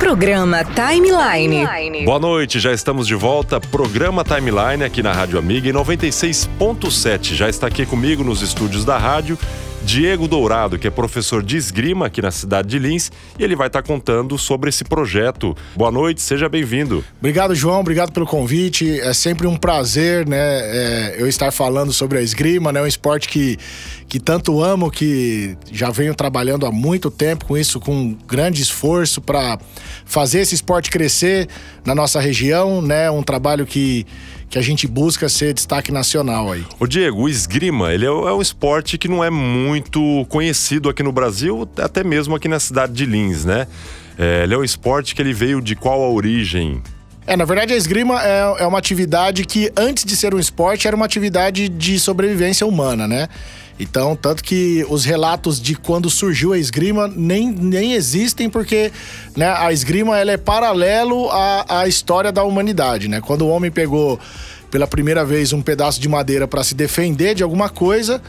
Programa Timeline. Boa noite, já estamos de volta. Programa Timeline aqui na Rádio Amiga em 96.7. Já está aqui comigo nos estúdios da rádio Diego Dourado, que é professor de esgrima aqui na cidade de Lins, e ele vai estar contando sobre esse projeto. Boa noite, seja bem-vindo. Obrigado, João, obrigado pelo convite. É sempre um prazer, né, é, eu estar falando sobre a esgrima, né, um esporte que, que tanto amo, que já venho trabalhando há muito tempo com isso, com grande esforço para fazer esse esporte crescer na nossa região, né, um trabalho que que a gente busca ser destaque nacional aí. O Diego, o esgrima, ele é, é um esporte que não é muito conhecido aqui no Brasil, até mesmo aqui na cidade de Lins, né? É, ele é um esporte que ele veio de qual a origem? É, na verdade, a esgrima é, é uma atividade que, antes de ser um esporte, era uma atividade de sobrevivência humana, né? Então, tanto que os relatos de quando surgiu a esgrima nem, nem existem, porque né, a esgrima ela é paralelo à, à história da humanidade, né? Quando o homem pegou pela primeira vez um pedaço de madeira para se defender de alguma coisa,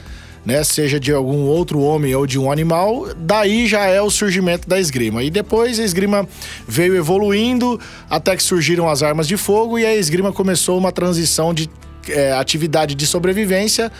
né, seja de algum outro homem ou de um animal, daí já é o surgimento da esgrima. E depois a esgrima veio evoluindo até que surgiram as armas de fogo e a esgrima começou uma transição de é, atividade de sobrevivência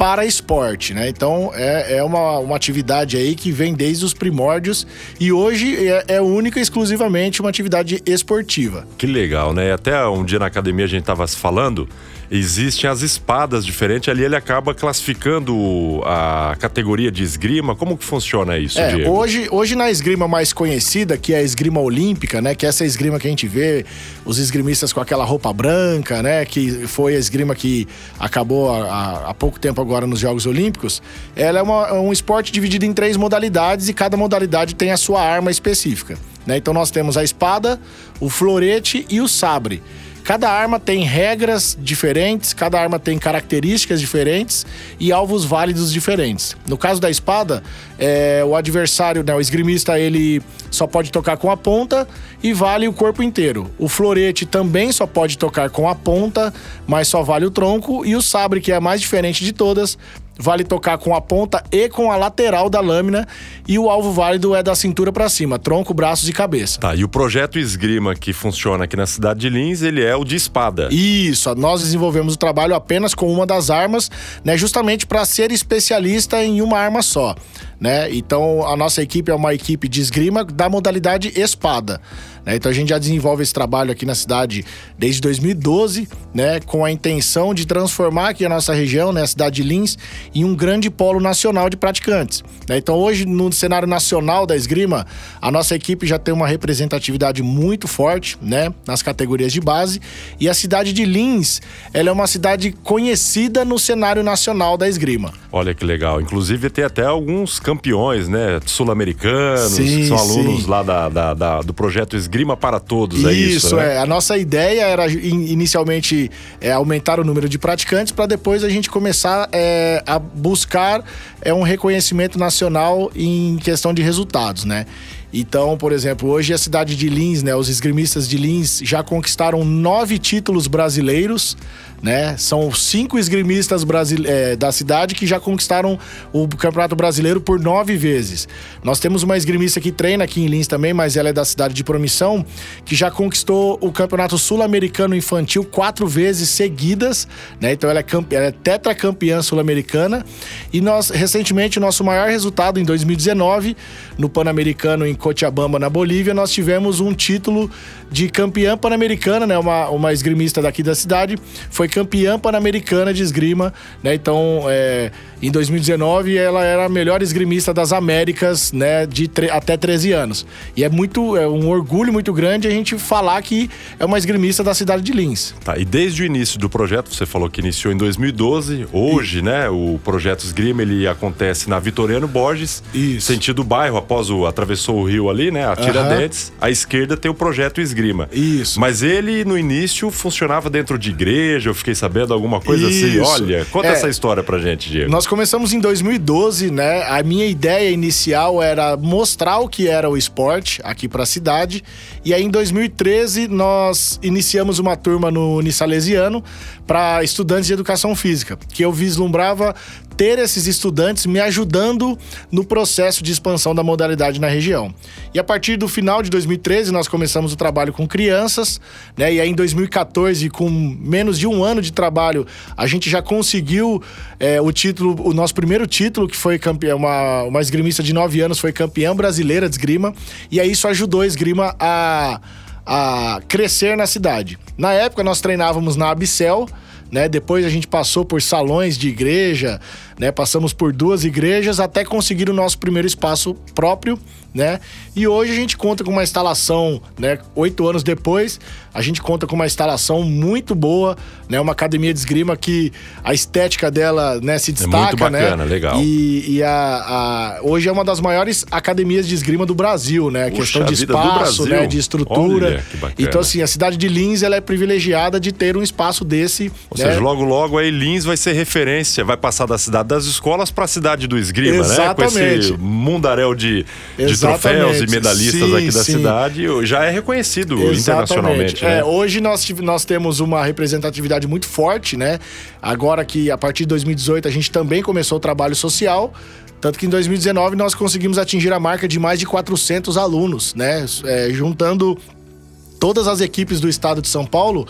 para esporte, né? Então é, é uma, uma atividade aí que vem desde os primórdios e hoje é, é única e exclusivamente uma atividade esportiva. Que legal, né? Até um dia na academia a gente estava falando existem as espadas diferentes. Ali ele acaba classificando a categoria de esgrima. Como que funciona isso, é, Diego? Hoje, hoje na esgrima mais conhecida, que é a esgrima olímpica, né? Que é essa esgrima que a gente vê os esgrimistas com aquela roupa branca, né? Que foi a esgrima que acabou há, há pouco tempo agora nos Jogos Olímpicos. Ela é uma, um esporte dividido em três modalidades e cada modalidade tem a sua arma específica. Né? Então nós temos a espada, o florete e o sabre. Cada arma tem regras diferentes, cada arma tem características diferentes e alvos válidos diferentes. No caso da espada, é, o adversário, né, o esgrimista, ele só pode tocar com a ponta e vale o corpo inteiro. O florete também só pode tocar com a ponta, mas só vale o tronco. E o sabre, que é a mais diferente de todas, vale tocar com a ponta e com a lateral da lâmina e o alvo válido é da cintura para cima, tronco, braços e cabeça. Tá, e o projeto Esgrima que funciona aqui na cidade de Lins, ele é o de espada. Isso, nós desenvolvemos o trabalho apenas com uma das armas, né, justamente para ser especialista em uma arma só né? Então a nossa equipe é uma equipe de esgrima da modalidade espada. Né? Então a gente já desenvolve esse trabalho aqui na cidade desde 2012, né? Com a intenção de transformar aqui a nossa região, né? a cidade de Lins, em um grande polo nacional de praticantes. Né? Então hoje no cenário nacional da esgrima, a nossa equipe já tem uma representatividade muito forte, né? Nas categorias de base e a cidade de Lins, ela é uma cidade conhecida no cenário nacional da esgrima. Olha que legal. Inclusive tem até alguns campeões, né? Sul-americanos, que são alunos sim. lá da, da, da, do projeto Esgrima para Todos, é isso? Isso, né? é. A nossa ideia era inicialmente é, aumentar o número de praticantes para depois a gente começar é, a buscar é, um reconhecimento nacional em questão de resultados, né? Então, por exemplo, hoje a cidade de Lins, né, os esgrimistas de Lins já conquistaram nove títulos brasileiros né? São cinco esgrimistas é, da cidade que já conquistaram o Campeonato Brasileiro por nove vezes. Nós temos uma esgrimista que treina aqui em Lins também, mas ela é da cidade de Promissão, que já conquistou o Campeonato Sul-Americano Infantil quatro vezes seguidas, né? Então ela é, ela é tetracampeã sul-americana. E nós, recentemente, o nosso maior resultado em 2019, no Pan-Americano em Cochabamba, na Bolívia, nós tivemos um título de campeã pan-americana, né? Uma, uma esgrimista daqui da cidade. Foi campeã pan-americana de esgrima, né? Então, é, em 2019, ela era a melhor esgrimista das Américas, né? De até 13 anos. E é muito, é um orgulho muito grande a gente falar que é uma esgrimista da cidade de Lins. Tá, e desde o início do projeto, você falou que iniciou em 2012, hoje, Isso. né? O projeto Esgrima, ele acontece na Vitoriano Borges, Isso. sentido bairro, após o, atravessou o rio ali, né? A Tiradentes. Uhum. À esquerda tem o projeto Esgrima. Isso. Mas ele, no início, funcionava dentro de igreja, fiquei sabendo alguma coisa assim. Isso. assim. Olha, conta é, essa história pra gente, Diego. Nós começamos em 2012, né? A minha ideia inicial era mostrar o que era o esporte aqui pra cidade. E aí, em 2013, nós iniciamos uma turma no Unisalesiano para estudantes de educação física, que eu vislumbrava ter esses estudantes me ajudando no processo de expansão da modalidade na região. E a partir do final de 2013, nós começamos o trabalho com crianças, né? E aí em 2014, com menos de um ano de trabalho, a gente já conseguiu é, o título, o nosso primeiro título, que foi campeão, uma, uma esgrimista de nove anos, foi campeã brasileira de esgrima. E aí isso ajudou a esgrima a, a crescer na cidade. Na época, nós treinávamos na Abicel, né? Depois a gente passou por salões de igreja, né? Passamos por duas igrejas até conseguir o nosso primeiro espaço próprio, né? E hoje a gente conta com uma instalação, né? Oito anos depois, a gente conta com uma instalação muito boa, né? Uma academia de esgrima que a estética dela, né? Se destaca, é muito bacana, né? legal. E, e a, a, hoje é uma das maiores academias de esgrima do Brasil, né? Puxa questão de espaço, né? De estrutura. Olha, então assim, a cidade de Lins ela é privilegiada de ter um espaço desse. Ou né? seja, logo logo aí Lins vai ser referência, vai passar da cidade das escolas para a cidade do esgrima, né? Com Exatamente. esse mundaréu de, de Exatamente. troféus e medalhistas Sim, aqui da sim. cidade, já é reconhecido Exatamente. internacionalmente, né? É, hoje nós, nós temos uma representatividade muito forte, né? Agora que a partir de 2018 a gente também começou o trabalho social. Tanto que em 2019 nós conseguimos atingir a marca de mais de 400 alunos, né? É, juntando todas as equipes do estado de São Paulo,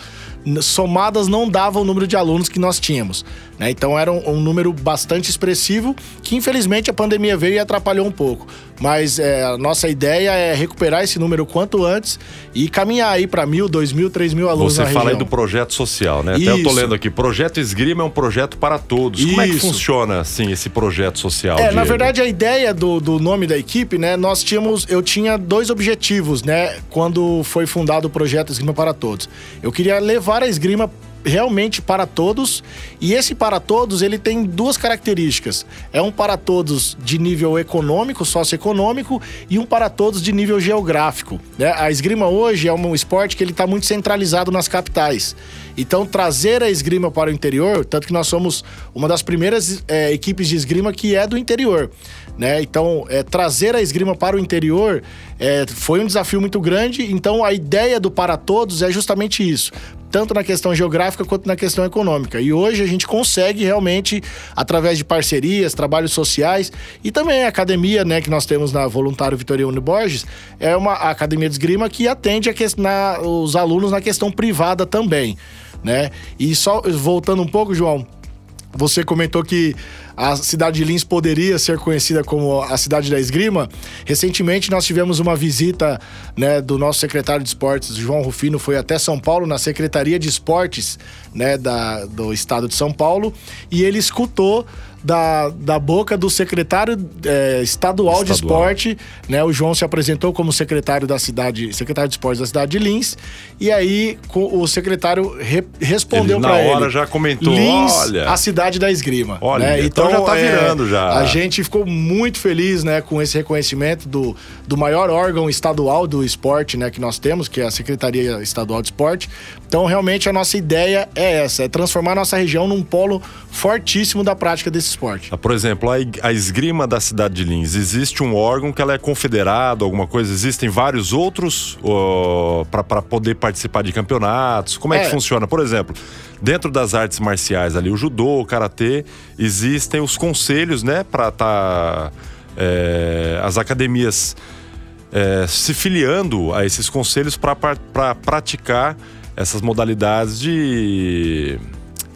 somadas não davam o número de alunos que nós tínhamos. Né? Então era um, um número bastante expressivo, que infelizmente a pandemia veio e atrapalhou um pouco. Mas é, a nossa ideia é recuperar esse número quanto antes e caminhar aí para mil, dois mil, três mil alunos Você na fala aí região. do projeto social, né? Até eu tô Isso. lendo aqui, projeto Esgrima é um projeto para todos. Como é que Isso. funciona, assim, esse projeto social? É, na Diego? verdade, a ideia do, do nome da equipe, né? Nós tínhamos. Eu tinha dois objetivos, né? Quando foi fundado o projeto Esgrima para Todos. Eu queria levar a esgrima realmente para todos e esse para todos ele tem duas características é um para todos de nível econômico socioeconômico e um para todos de nível geográfico né? a esgrima hoje é um esporte que ele está muito centralizado nas capitais então trazer a esgrima para o interior tanto que nós somos uma das primeiras é, equipes de esgrima que é do interior né? Então, é, trazer a esgrima para o interior é, foi um desafio muito grande. Então, a ideia do Para Todos é justamente isso. Tanto na questão geográfica quanto na questão econômica. E hoje a gente consegue realmente, através de parcerias, trabalhos sociais e também a academia né, que nós temos na Voluntário Vitoriano Borges, é uma academia de esgrima que atende que- na- os alunos na questão privada também. Né? E só voltando um pouco, João, você comentou que a cidade de Lins poderia ser conhecida como a cidade da esgrima. Recentemente nós tivemos uma visita né, do nosso secretário de esportes, João Rufino, foi até São Paulo, na Secretaria de Esportes né, da, do estado de São Paulo, e ele escutou da, da boca do secretário eh, estadual, de Estadual. esporte, né? O João se apresentou como secretário da cidade, secretário de esportes da cidade de Lins, e aí o secretário re- respondeu Ele, na para ele. hora, já comentou, Lins, olha. a cidade da esgrima. Olha, né? então já tá virando já. A gente ficou muito feliz, né, com esse reconhecimento do, do maior órgão estadual do esporte, né, que nós temos, que é a Secretaria Estadual de Esporte. Então, realmente, a nossa ideia é essa, é transformar a nossa região num polo fortíssimo da prática desse esporte. Ah, Por exemplo, a, esgrima da cidade de Lins, existe um órgão que ela é confederado, alguma coisa? Existem vários outros para poder participar de campeonatos? Como é, É. que funciona? Por exemplo, dentro das artes marciais ali, o judô, o karatê, existem os conselhos, né, para estar as academias é, se filiando a esses conselhos para praticar essas modalidades de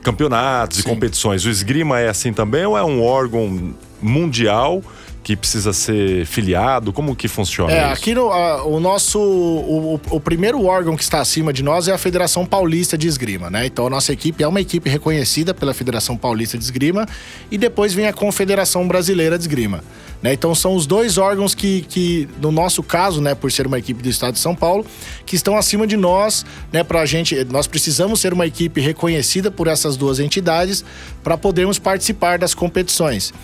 campeonatos e Sim. competições. O esgrima é assim também ou é um órgão mundial que precisa ser filiado? Como que funciona É, isso? aqui no, a- o nosso. O, o- o primeiro órgão que está acima de nós é a Federação Paulista de Esgrima, né? Então a nossa equipe é uma equipe reconhecida pela Federação Paulista de Esgrima e depois vem a Confederação Brasileira de Esgrima. Né? Então são os dois órgãos que, que, no nosso caso, né, por ser uma equipe do Estado de São Paulo, que estão acima de nós, né, pra gente. Nós precisamos ser uma equipe reconhecida por essas duas entidades para podermos participar das competições.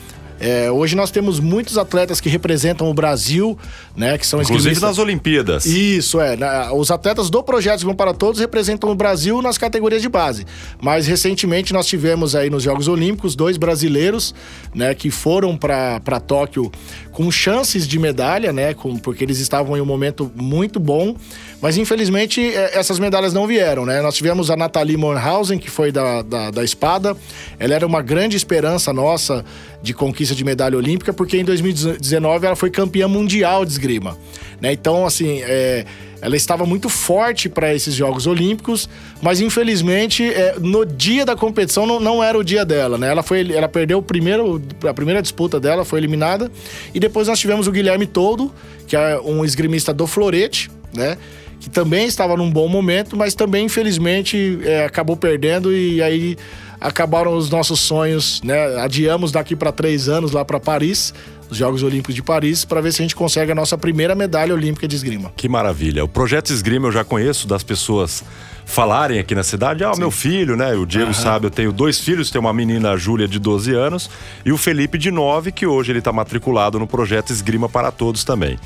É, hoje nós temos muitos atletas que representam o Brasil, né? Que são Inclusive nas Olimpíadas. Isso, é. Na- Os atletas do Projeto Esgrima para Todos representam o Brasil nas categorias de base. Mas recentemente nós tivemos aí nos Jogos Olímpicos dois brasileiros, né, que foram para Tóquio com chances de medalha, né, com, porque eles estavam em um momento muito bom. Mas infelizmente é, essas medalhas não vieram, né? Nós tivemos a Nathalie Mornhausen, que foi da, da, da espada. Ela era uma grande esperança nossa de conquista de medalha olímpica, porque em 2019 ela foi campeã mundial de esgrima. Né? Então, assim, é, ela estava muito forte para esses Jogos Olímpicos, mas infelizmente é, no dia da competição não, não, era o dia dela, né? Ela, foi, ela perdeu o primeiro, a primeira disputa dela, foi eliminada. E depois nós tivemos o Guilherme Toldo, que é um esgrimista do Florete, né? Que também estava num bom momento, mas também infelizmente é, acabou perdendo e aí acabaram os nossos sonhos, né? Adiamos daqui para três anos lá para Paris os Jogos Olímpicos de Paris, para ver se a gente consegue a nossa primeira medalha olímpica de esgrima. Que maravilha. O projeto Esgrima eu já conheço das pessoas falarem aqui na cidade, ah, o meu filho, né? O Diego uhum. sabe, eu tenho dois filhos, tenho uma menina, a Júlia, de 12 anos, e o Felipe, de 9, que hoje ele está matriculado no projeto Esgrima para Todos também.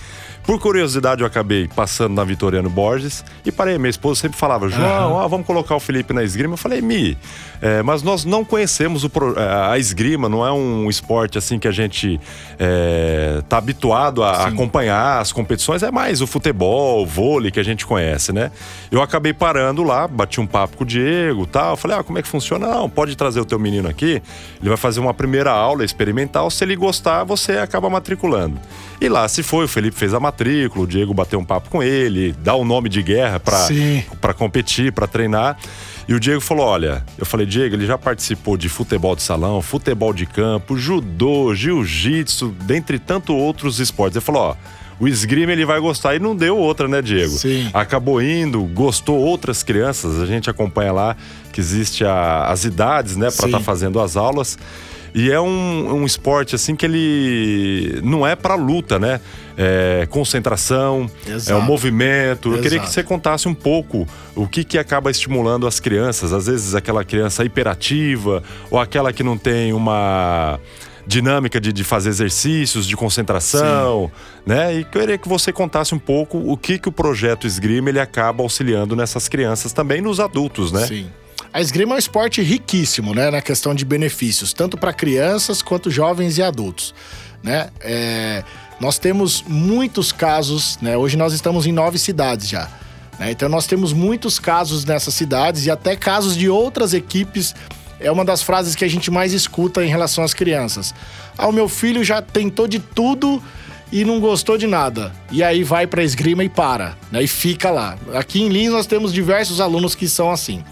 Por curiosidade, eu acabei passando na Vitoriano Borges e parei. Minha esposa sempre falava, João, uhum. vamos colocar o Felipe na esgrima. Eu falei, Mi, é, mas nós não conhecemos o, é, a esgrima, não é um esporte assim que a gente é, tá habituado a Sim. acompanhar as competições, é mais o futebol, o vôlei que a gente conhece, né? Eu acabei parando lá, bati um papo com o Diego tal. Falei, ah, como é que funciona? Não, pode trazer o teu menino aqui, ele vai fazer uma primeira aula experimental. Se ele gostar, você acaba matriculando. E lá se foi, o Felipe fez a matrícula, o Diego bateu um papo com ele, dá o um nome de guerra para competir, para treinar. E o Diego falou: Olha, eu falei, Diego, ele já participou de futebol de salão, futebol de campo, judô, jiu-jitsu, dentre tanto outros esportes. Ele falou: Ó, o esgrima ele vai gostar. E não deu outra, né, Diego? Sim. Acabou indo, gostou outras crianças. A gente acompanha lá que existe a, as idades, né, para estar tá fazendo as aulas. E é um, um esporte assim que ele não é para luta, né? É concentração, Exato. é um movimento. Eu queria que você contasse um pouco o que, que acaba estimulando as crianças. Às vezes aquela criança hiperativa ou aquela que não tem uma dinâmica de, de fazer exercícios, de concentração, Sim. né? E queria que você contasse um pouco o que, que o projeto Esgrima ele acaba auxiliando nessas crianças também nos adultos, né? Sim. A esgrima é um esporte riquíssimo, né, na questão de benefícios, tanto para crianças quanto jovens e adultos, né? É, nós temos muitos casos, né? Hoje nós estamos em nove cidades já. Né? Então nós temos muitos casos nessas cidades e até casos de outras equipes. É uma das frases que a gente mais escuta em relação às crianças. Ah, o meu filho já tentou de tudo e não gostou de nada. E aí vai para esgrima e para, né? E fica lá. Aqui em Lins nós temos diversos alunos que são assim.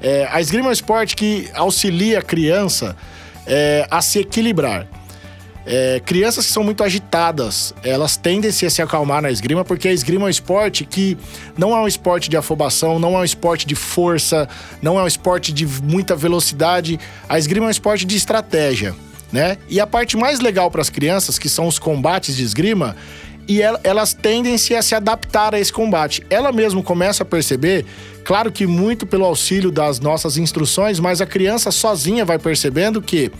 É, a esgrima é um esporte que auxilia a criança é, a se equilibrar. É, crianças que são muito agitadas, elas tendem -se a se acalmar na esgrima, porque a esgrima é um esporte que não é um esporte de afobação, não é um esporte de força, não é um esporte de muita velocidade. A esgrima é um esporte de estratégia, né? E a parte mais legal para as crianças, que são os combates de esgrima, e elas tendem-se a se adaptar a esse combate. Ela mesmo começa a perceber, claro que muito pelo auxílio das nossas instruções, mas a criança sozinha vai percebendo que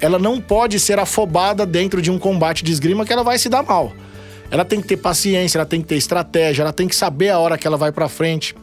ela não pode ser afobada dentro de um combate de esgrima que ela vai se dar mal. Ela tem que ter paciência, ela tem que ter estratégia, ela tem que saber a hora que ela vai para frente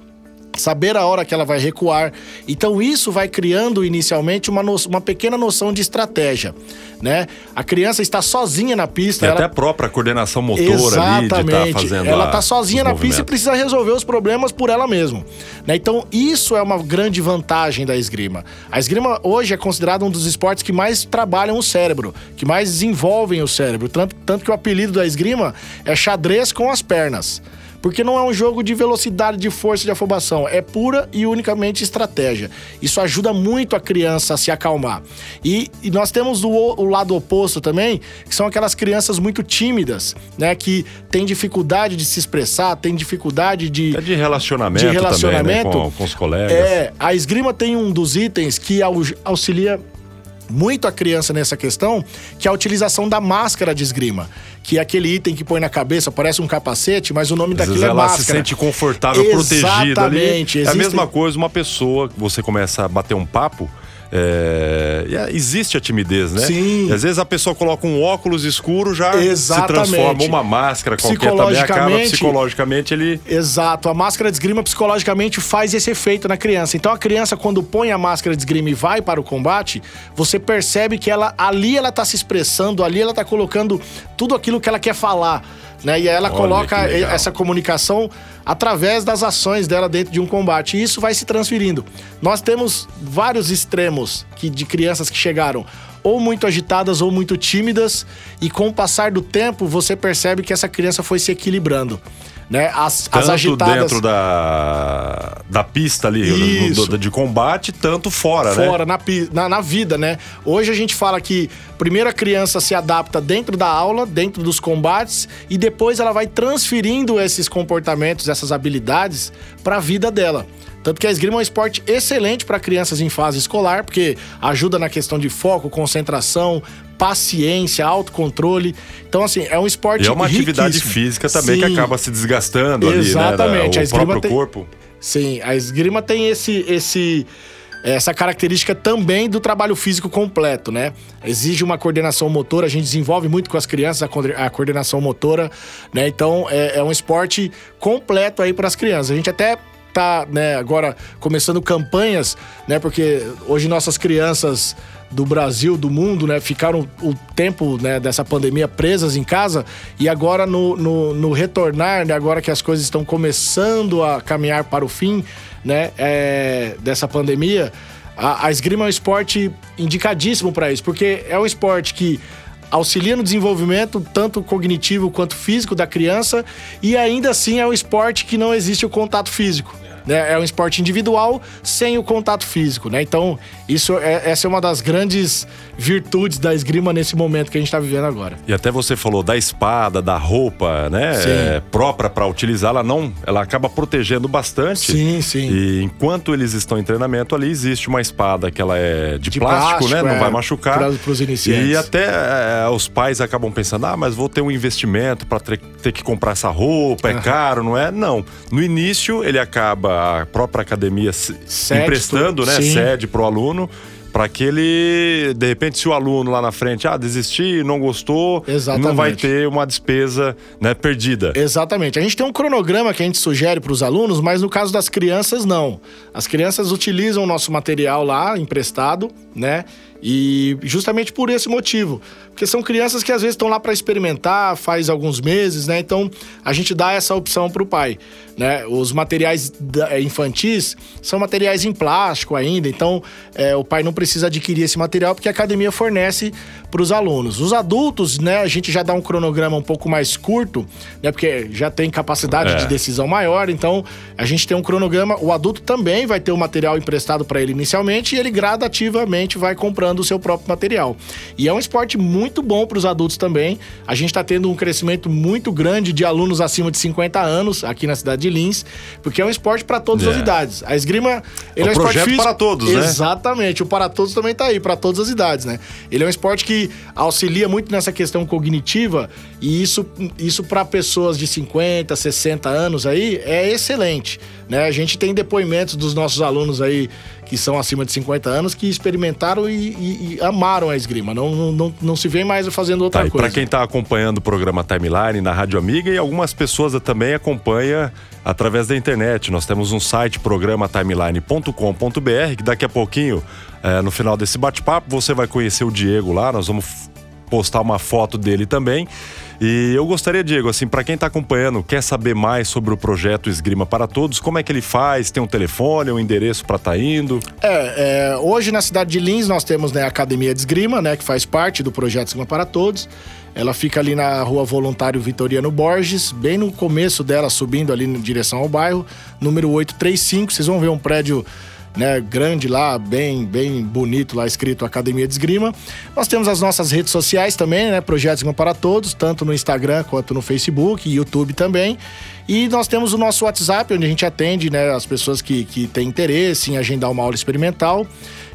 saber a hora que ela vai recuar. Então isso vai criando inicialmente uma, no, uma pequena noção de estratégia, né? A criança está sozinha na pista. E ela... até a própria coordenação motora Exatamente. ali de tá fazendo Ela está sozinha na pista e precisa resolver os problemas por ela mesma. Né? Então isso é uma grande vantagem da esgrima. A esgrima hoje é considerada um dos esportes que mais trabalham o cérebro, que mais desenvolvem o cérebro. Tanto, tanto que o apelido da esgrima é xadrez com as pernas. Porque não é um jogo de velocidade, de força, de afobação. É pura e unicamente estratégia. Isso ajuda muito a criança a se acalmar. E, e nós temos o, o, lado oposto também, que são aquelas crianças muito tímidas, né? Que têm dificuldade de se expressar, têm dificuldade de. É de relacionamento, de relacionamento também, né? com, com os colegas. É, a esgrima tem um dos itens que auxilia muito a criança nessa questão, que é a utilização da máscara de esgrima. Que é aquele item que põe na cabeça, parece um capacete, mas o nome Às daquilo é ela máscara. Se sente confortável, protegida ali. Existe... É a mesma coisa, uma pessoa, você começa a bater um papo, é, é, existe a timidez, né? Sim. E às vezes a pessoa coloca um óculos escuro, já Exatamente. se transforma uma máscara qualquer também acaba psicologicamente ele. Exato. A máscara de esgrima psicologicamente faz esse efeito na criança. Então a criança, quando põe a máscara de esgrima e vai para o combate, você percebe que ela ali ela está se expressando, ali ela está colocando tudo aquilo que ela quer falar né? E ela Olha coloca essa comunicação através das ações dela dentro de um combate. E isso vai se transferindo. Nós temos vários extremos que, de crianças que chegaram ou muito agitadas ou muito tímidas, e com o passar do tempo você percebe que essa criança foi se equilibrando. Né? As, as Tanto agitadas. dentro da, da pista ali, no- do- de combate, tanto fora, né? fora, na, pi- na, na vida, né? Hoje a gente fala que primeiro a criança se adapta dentro da aula, dentro dos combates, e depois ela vai transferindo esses comportamentos, essas habilidades para a vida dela. Tanto que a esgrima é um esporte excelente para crianças em fase escolar, porque ajuda na questão de foco, concentração, paciência, autocontrole. Então, assim, é um esporte E é uma atividade riquíssimo. física também que Sim. acaba se desgastando ali, Exatamente, né? a O esgrima próprio tem- corpo. Sim, a esgrima tem esse, esse, essa característica também do trabalho físico completo, né? Exige uma coordenação motora, a gente desenvolve muito com as crianças a coordenação motora, né? Então é, é um esporte completo aí para as crianças. A gente até tá, né, agora começando campanhas, né? Porque hoje nossas crianças do Brasil, do mundo, né, ficaram o tempo né, dessa pandemia presas em casa e agora no, no, no retornar, né, agora que as coisas estão começando a caminhar para o fim, né, é, dessa pandemia, a, a esgrima é um esporte indicadíssimo para isso, porque é um esporte que auxilia no desenvolvimento tanto cognitivo quanto físico da criança e ainda assim é um esporte que não existe o contato físico. Né? É um esporte individual sem o contato físico, né? Então, isso é, essa é uma das grandes virtudes da esgrima nesse momento que a gente está vivendo agora. E até você falou da espada, da roupa, né? É, própria para utilizar, ela não, ela acaba protegendo bastante. Sim, sim. E enquanto eles estão em treinamento ali, existe uma espada que ela é de, De plástico, plástico, né? Não é, vai machucar. pra- pros iniciantes. E até é, os pais acabam pensando: ah, mas vou ter um investimento para ter, ter que comprar essa roupa, é caro, não é? Não. No início, ele acaba, a própria academia se- Cede emprestando, né? Sim. Cede pro aluno. Para que ele, de repente, se o aluno lá na frente, ah, desistir, não gostou, Exatamente. não vai ter uma despesa né, perdida. Exatamente. A gente tem um cronograma que a gente sugere para os alunos, mas no caso das crianças, não. As crianças utilizam o nosso material lá, emprestado, né? E justamente por esse motivo. Porque são crianças que às vezes estão lá para experimentar, faz alguns meses, né? Então a gente dá essa opção para o pai. Né? Os materiais eh, infantis são materiais em plástico ainda, então eh, o pai não precisa adquirir esse material porque a academia fornece para os alunos. Os adultos, né, a gente já dá um cronograma um pouco mais curto, né, porque já tem capacidade É. de decisão maior, então a gente tem um cronograma. O adulto também vai ter o material emprestado para ele inicialmente e ele gradativamente vai comprando o seu próprio material. E é um esporte muito bom para os adultos também. A gente está tendo um crescimento muito grande de alunos acima de 50 anos aqui na cidade de Lins, porque é um esporte para todas as É. idades. A esgrima, ele é, É um esporte projeto físico. para todos, né? Exatamente. O para todos também tá aí, para todas as idades, né? Ele é um esporte que auxilia muito nessa questão cognitiva e isso, isso para pessoas de 50, 60 anos aí é excelente, né? A gente tem depoimentos dos nossos alunos aí que são acima de 50 anos que experimentaram e, e- e amaram a esgrima. Não, não, não, não se vê mais fazendo outra Tá, coisa. para quem está acompanhando o programa Timeline na Rádio Amiga e algumas pessoas também acompanham através da internet. Nós temos um site, programaTimeline.com.br, que daqui a pouquinho, eh, no final desse bate-papo, você vai conhecer o Diego lá. Nós vamos postar uma foto dele também. E eu gostaria, Diego, assim, para quem está acompanhando, quer saber mais sobre o projeto Esgrima para Todos, como é que ele faz? Tem um telefone, um endereço para estar indo? É, é, hoje na cidade de Lins nós temos né, a Academia de Esgrima, né, que faz parte do projeto Esgrima para Todos. Ela fica ali na rua Voluntário Vitoriano Borges, bem no começo dela, subindo ali em direção ao bairro, número 835. Vocês vão ver um prédio né, grande lá, bem, bem bonito lá, escrito Academia de Esgrima. Nós temos as nossas redes sociais também, né, Projeto Esgrima para Todos, tanto no Instagram quanto no Facebook e YouTube também. E nós temos o nosso WhatsApp, onde a gente atende né, as pessoas que, que têm interesse em agendar uma aula experimental,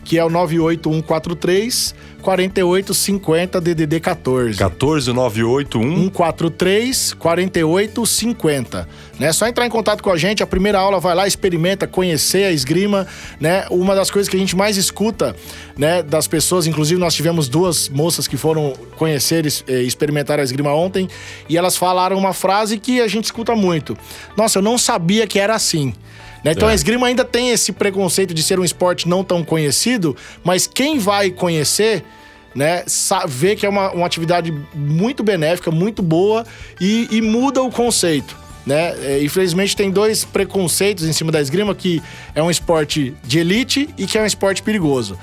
que é o 98143 4850 DDD 14. 14981 143 4850. Né? Só entrar em contato com a gente, a primeira aula vai lá, experimenta, conhecer a esgrima, né? Uma das coisas que a gente mais escuta, né, das pessoas, inclusive nós tivemos duas moças que foram conhecer e eh, experimentar a esgrima ontem, e elas falaram uma frase que a gente escuta muito. Nossa, eu não sabia que era assim. Né? Então É. a esgrima ainda tem esse preconceito de ser um esporte não tão conhecido, mas quem vai conhecer né, vê que é uma, uma atividade muito benéfica, muito boa e, e muda o conceito. Né? É, infelizmente tem dois preconceitos em cima da esgrima, que é um esporte de elite e que é um esporte perigoso.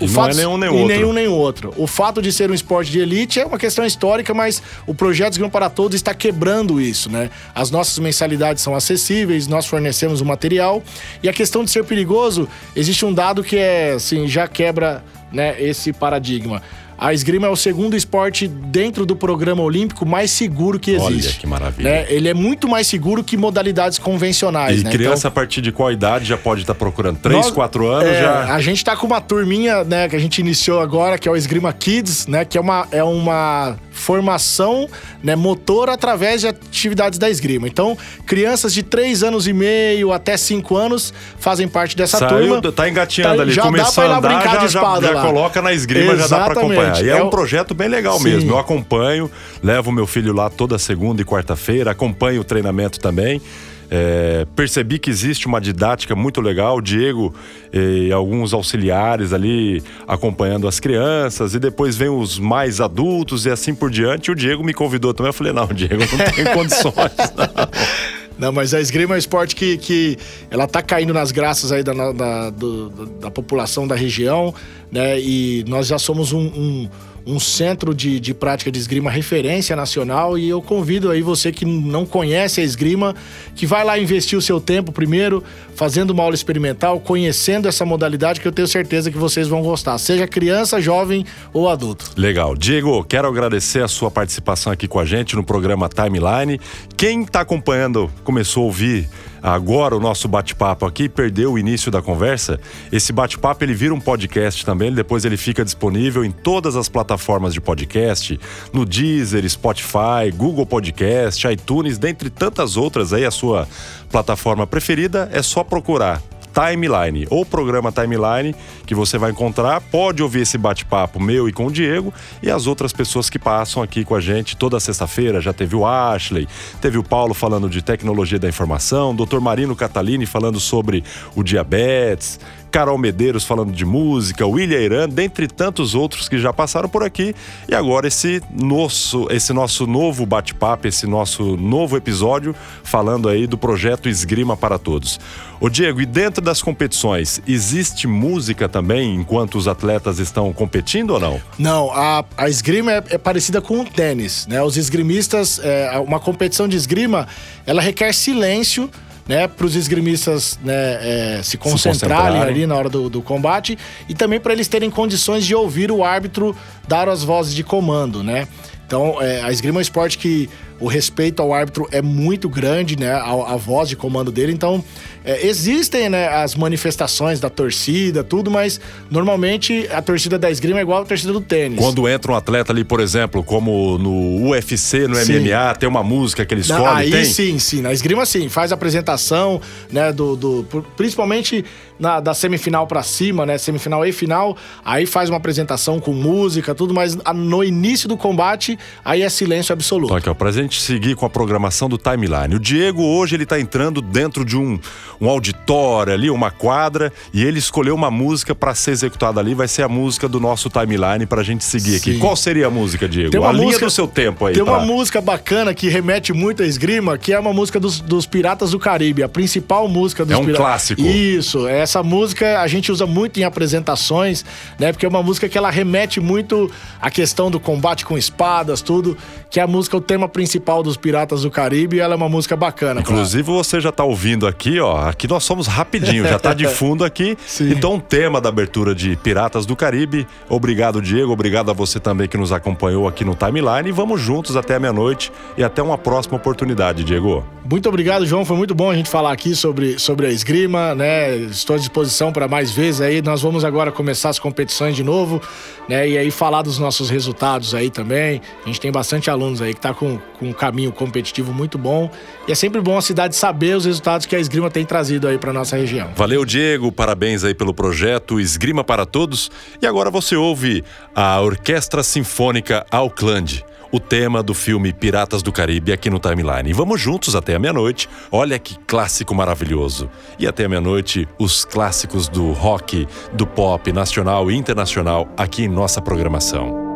O e fato, não é nenhum nem e outro. nenhum nem outro. O fato de ser um esporte de elite é uma questão histórica, mas o projeto Esgrima para Todos está quebrando isso, né? As nossas mensalidades são acessíveis, nós fornecemos o material. E a questão de ser perigoso, existe um dado que é, assim, já quebra né, esse paradigma. A esgrima é o segundo esporte dentro do programa olímpico mais seguro que existe. Olha que maravilha. Né? Ele é muito mais seguro que modalidades convencionais. E né? criança então, a partir de qual idade já pode estar procurando? Três, quatro anos é, já? A gente está com uma turminha né, que a gente iniciou agora, que é o Esgrima Kids, né? Que é uma, é uma formação né, motor através de atividades da esgrima. Então, crianças de 3 anos e meio até 5 anos fazem parte dessa Saiu, turma. Tá engateando tá, ali, já começou dá pra ir a andar, já, já, já coloca na esgrima, Exatamente. já dá para acompanhar. E é, é um projeto bem legal Sim. mesmo. Eu acompanho, levo meu filho lá toda segunda e quarta-feira, acompanho o treinamento também. É, percebi que existe uma didática muito legal, o Diego e alguns auxiliares ali acompanhando as crianças, e depois vem os mais adultos e assim por diante. O Diego me convidou também, eu falei, não, Diego, não tem condições. Não. Não, mas a esgrima é um esporte que, que ela tá caindo nas graças aí da, da, do, da população da região, né? E nós já somos um, um um centro de, de prática de esgrima referência nacional e eu convido aí você que não conhece a esgrima, que vai lá investir o seu tempo primeiro, fazendo uma aula experimental, conhecendo essa modalidade que eu tenho certeza que vocês vão gostar, seja criança, jovem ou adulto. Legal. Diego, quero agradecer a sua participação aqui com a gente no programa Timeline. Quem está acompanhando, começou a ouvir agora o nosso bate-papo aqui, perdeu o início da conversa, esse bate-papo ele vira um podcast também, depois ele fica disponível em todas as plataformas de podcast, no Deezer, Spotify, Google Podcast, iTunes, dentre tantas outras aí, a sua plataforma preferida, é só procurar Timeline, ou programa Timeline, que você vai encontrar. Pode ouvir esse bate-papo meu e com o Diego e as outras pessoas que passam aqui com a gente toda sexta-feira. Já teve o Ashley, teve o Paulo falando de tecnologia da informação, Dr. Marino Catalini falando sobre o diabetes, Carol Medeiros falando de música, William Irã, dentre tantos outros que já passaram por aqui. E agora esse nosso, esse nosso novo bate-papo, esse nosso novo episódio falando aí do projeto Esgrima para Todos. Ô Diego, e dentro das competições, existe música também enquanto os atletas estão competindo ou não? Não, a, a esgrima é, é parecida com o tênis, né? Os esgrimistas, é, uma competição de esgrima, ela requer silêncio né, para os esgrimistas né, é, se, concentrarem se, concentrarem ali na hora do, do combate e também para eles terem condições de ouvir o árbitro dar as vozes de comando, né? Então, é, a esgrima é um esporte que o respeito ao árbitro é muito grande, né? A, a voz de comando dele. Então, é, existem né, as manifestações da torcida, tudo, mas normalmente a torcida da esgrima é igual a torcida do tênis. Quando entra um atleta ali, por exemplo, como no UFC, no sim. MMA, tem uma música que ele escolhe, Aí tem? sim, sim. Na esgrima, sim. Faz a apresentação, né, do... do principalmente na, da semifinal para cima, né, semifinal e final, aí faz uma apresentação com música, tudo, mas no início do combate, aí é silêncio absoluto. Então aqui, ó, pra gente seguir com a programação do Timeline. O Diego hoje ele tá entrando dentro de um um auditório ali, uma quadra, e ele escolheu uma música para ser executada ali, vai ser a música do nosso timeline pra gente seguir Sim. aqui. Qual seria a música, Diego? Tem uma a música, linha do seu tempo aí. Tem tá? uma música bacana que remete muito à esgrima, que é uma música dos, dos Piratas do Caribe, a principal música dos É um Piratas. clássico. Isso, essa música a gente usa muito em apresentações, né? Porque é uma música que ela remete muito à questão do combate com espadas, tudo, que é a música, o tema principal dos Piratas do Caribe, ela é uma música bacana. Inclusive, claro. você já tá ouvindo aqui, ó, aqui nós somos rapidinho, já tá de fundo aqui. Sim. Então, o tema da abertura de Piratas do Caribe. Obrigado, Diego. Obrigado a você também que nos acompanhou aqui no Timeline. E vamos juntos até a meia-noite e até uma próxima oportunidade, Diego. Muito obrigado, João. Foi muito bom a gente falar aqui sobre, sobre a esgrima, né? Estou à disposição para mais vezes aí. Nós vamos agora começar as competições de novo, né? E aí falar dos nossos resultados aí também. A gente tem bastante alunos aí que tá com, com um caminho competitivo muito bom. E é sempre bom a cidade saber os resultados que a esgrima tem trazido aí para nossa região. Valeu, Diego. Parabéns aí pelo projeto Esgrima para Todos. E agora você ouve a Orquestra Sinfônica Auckland o tema do filme Piratas do Caribe aqui no Timeline. E vamos juntos até a meia-noite. Olha que clássico maravilhoso. E até a meia-noite, os clássicos do rock, do pop nacional e internacional aqui em nossa programação.